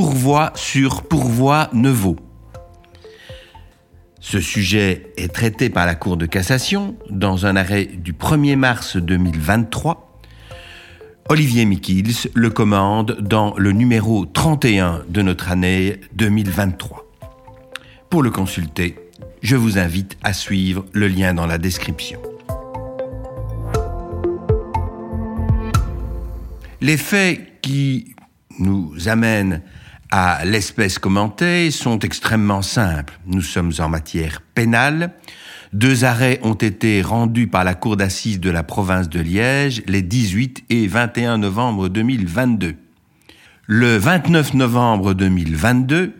pourvoi sur pourvoi ne vaut. Ce sujet est traité par la Cour de cassation dans un arrêt du 1er mars 2023 Olivier Mikils le commande dans le numéro 31 de notre année 2023. Pour le consulter, je vous invite à suivre le lien dans la description. Les faits qui nous amènent à l'espèce commentée sont extrêmement simples. Nous sommes en matière pénale. Deux arrêts ont été rendus par la Cour d'assises de la province de Liège les 18 et 21 novembre 2022. Le 29 novembre 2022,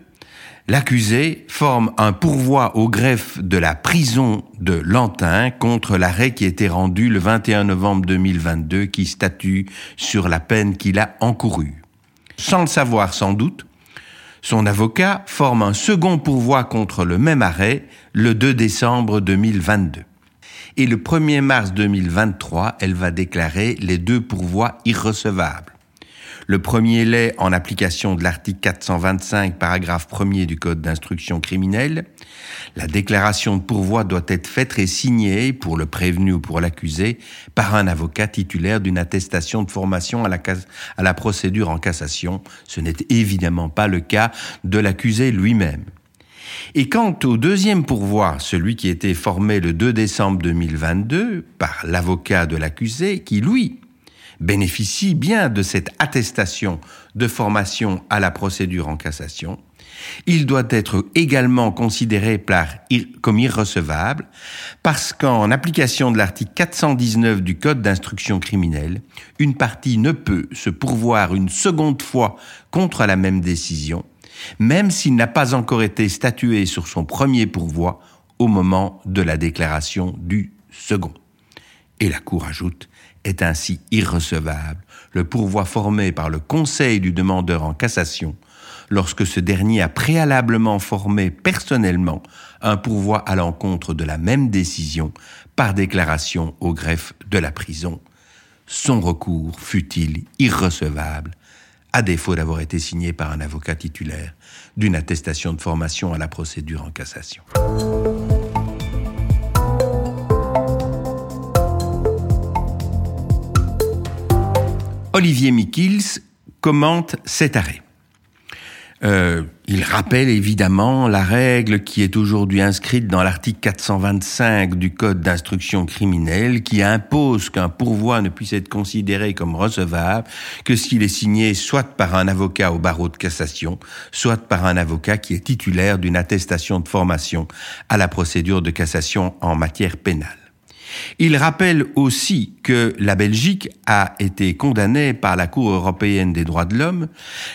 l'accusé forme un pourvoi au greffe de la prison de Lantin contre l'arrêt qui été rendu le 21 novembre 2022 qui statue sur la peine qu'il a encourue. Sans le savoir sans doute, son avocat forme un second pourvoi contre le même arrêt le 2 décembre 2022. Et le 1er mars 2023, elle va déclarer les deux pourvois irrecevables. Le premier l'est en application de l'article 425, paragraphe 1er du Code d'instruction criminelle. La déclaration de pourvoi doit être faite et signée pour le prévenu ou pour l'accusé par un avocat titulaire d'une attestation de formation à la, à la procédure en cassation. Ce n'est évidemment pas le cas de l'accusé lui-même. Et quant au deuxième pourvoi, celui qui était formé le 2 décembre 2022 par l'avocat de l'accusé, qui lui bénéficie bien de cette attestation de formation à la procédure en cassation, il doit être également considéré comme irrecevable parce qu'en application de l'article 419 du Code d'instruction criminelle, une partie ne peut se pourvoir une seconde fois contre la même décision, même s'il n'a pas encore été statué sur son premier pourvoi au moment de la déclaration du second. Et la Cour ajoute, est ainsi irrecevable le pourvoi formé par le conseil du demandeur en cassation lorsque ce dernier a préalablement formé personnellement un pourvoi à l'encontre de la même décision par déclaration au greffe de la prison. Son recours fut-il irrecevable, à défaut d'avoir été signé par un avocat titulaire d'une attestation de formation à la procédure en cassation. Olivier Mikils commente cet arrêt. Euh, il rappelle évidemment la règle qui est aujourd'hui inscrite dans l'article 425 du Code d'instruction criminelle qui impose qu'un pourvoi ne puisse être considéré comme recevable que s'il est signé soit par un avocat au barreau de cassation, soit par un avocat qui est titulaire d'une attestation de formation à la procédure de cassation en matière pénale. Il rappelle aussi que la Belgique a été condamnée par la Cour européenne des droits de l'homme,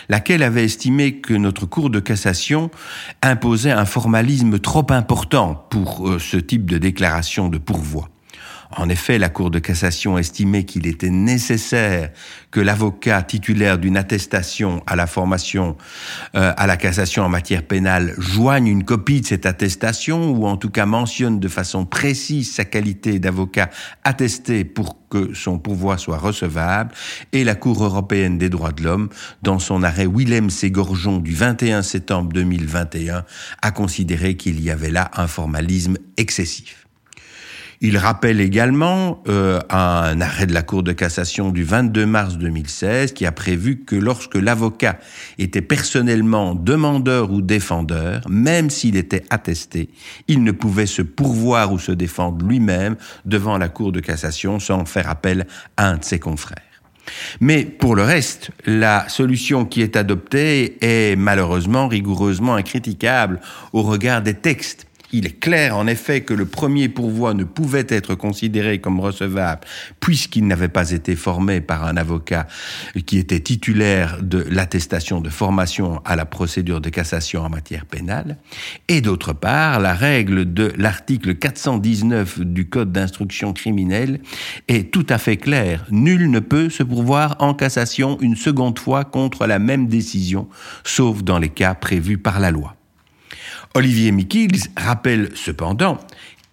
laquelle avait estimé que notre Cour de cassation imposait un formalisme trop important pour euh, ce type de déclaration de pourvoi. En effet, la Cour de cassation estimait qu'il était nécessaire que l'avocat titulaire d'une attestation à la formation euh, à la cassation en matière pénale joigne une copie de cette attestation ou en tout cas mentionne de façon précise sa qualité d'avocat attesté pour que son pourvoi soit recevable et la Cour européenne des droits de l'homme, dans son arrêt Willem Ségorgeon du 21 septembre 2021, a considéré qu'il y avait là un formalisme excessif. Il rappelle également euh, un arrêt de la Cour de cassation du 22 mars 2016 qui a prévu que lorsque l'avocat était personnellement demandeur ou défendeur, même s'il était attesté, il ne pouvait se pourvoir ou se défendre lui-même devant la Cour de cassation sans faire appel à un de ses confrères. Mais pour le reste, la solution qui est adoptée est malheureusement rigoureusement incritiquable au regard des textes Il est clair en effet que le premier pourvoi ne pouvait être considéré comme recevable puisqu'il n'avait pas été formé par un avocat qui était titulaire de l'attestation de formation à la procédure de cassation en matière pénale. Et d'autre part, la règle de l'article 419 du Code d'instruction criminelle est tout à fait claire. Nul ne peut se pourvoir en cassation une seconde fois contre la même décision, sauf dans les cas prévus par la loi. Olivier Mikils rappelle cependant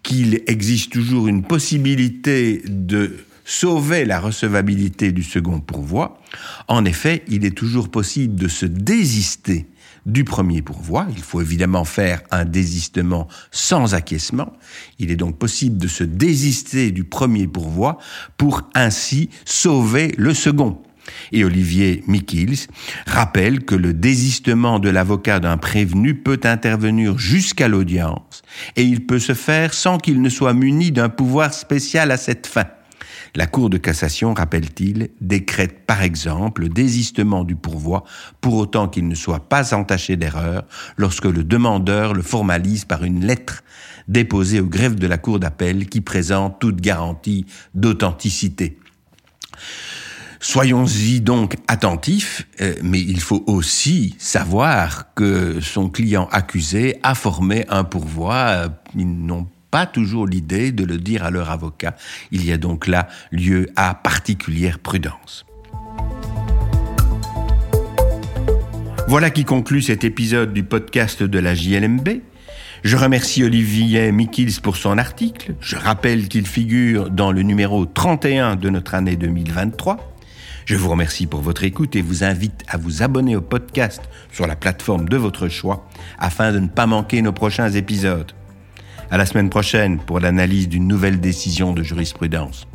qu'il existe toujours une possibilité de sauver la recevabilité du second pourvoi. En effet, il est toujours possible de se désister du premier pourvoi. Il faut évidemment faire un désistement sans acquiescement. Il est donc possible de se désister du premier pourvoi pour ainsi sauver le second. Et Olivier Mikils rappelle que le désistement de l'avocat d'un prévenu peut intervenir jusqu'à l'audience et il peut se faire sans qu'il ne soit muni d'un pouvoir spécial à cette fin. La Cour de cassation, rappelle-t-il, décrète par exemple le désistement du pourvoi pour autant qu'il ne soit pas entaché d'erreur lorsque le demandeur le formalise par une lettre déposée au greffe de la Cour d'appel qui présente toute garantie d'authenticité. Soyons-y donc attentifs, euh, mais il faut aussi savoir que son client accusé a formé un pourvoi. Ils n'ont pas toujours l'idée de le dire à leur avocat. Il y a donc là lieu à particulière prudence. Voilà qui conclut cet épisode du podcast de la JLMB. Je remercie Olivier Mikils pour son article. Je rappelle qu'il figure dans le numéro 31 de notre année 2023. Je vous remercie pour votre écoute et vous invite à vous abonner au podcast sur la plateforme de votre choix afin de ne pas manquer nos prochains épisodes. À la semaine prochaine pour l'analyse d'une nouvelle décision de jurisprudence.